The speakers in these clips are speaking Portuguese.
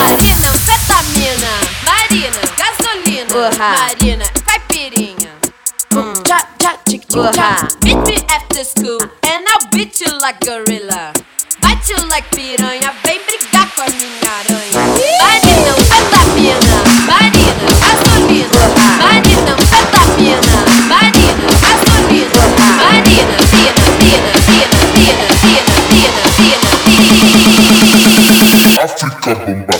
Anfetamina, Marina, gasolina, Urra. Marina, caipirinha. Hum. Cha, cha, tic, tic, Urra. cha. Meet me after school and I'll beat you like gorilla. Bite you like piranha, vem brigar com a minha aranha. Marina, anfetamina, Marina, gasolina, Marina, anfetamina, Marina, gasolina, Marina, pina, pina, pina, pina, pina, pina, pina, pina. África Bombada.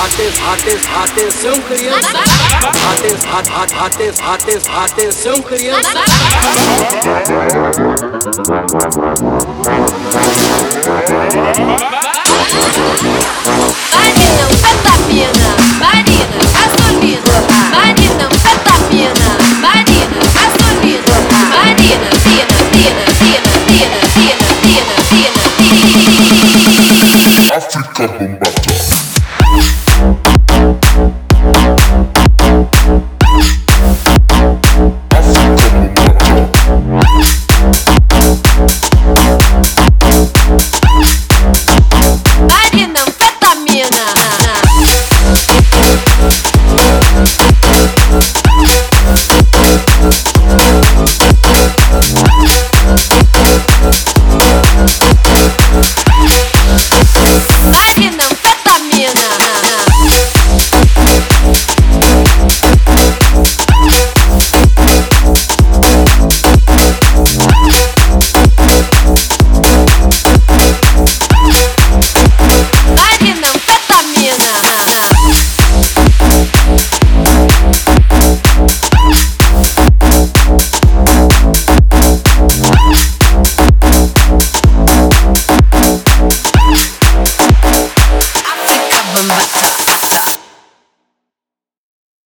Atenção criança. Atenção criança. Marinão, petapina, marina, gasolina. Marinão, petapina, marina, gasolina. Marina, pina, pina, pina, pina, pina, pina, pina, pina. África bomba.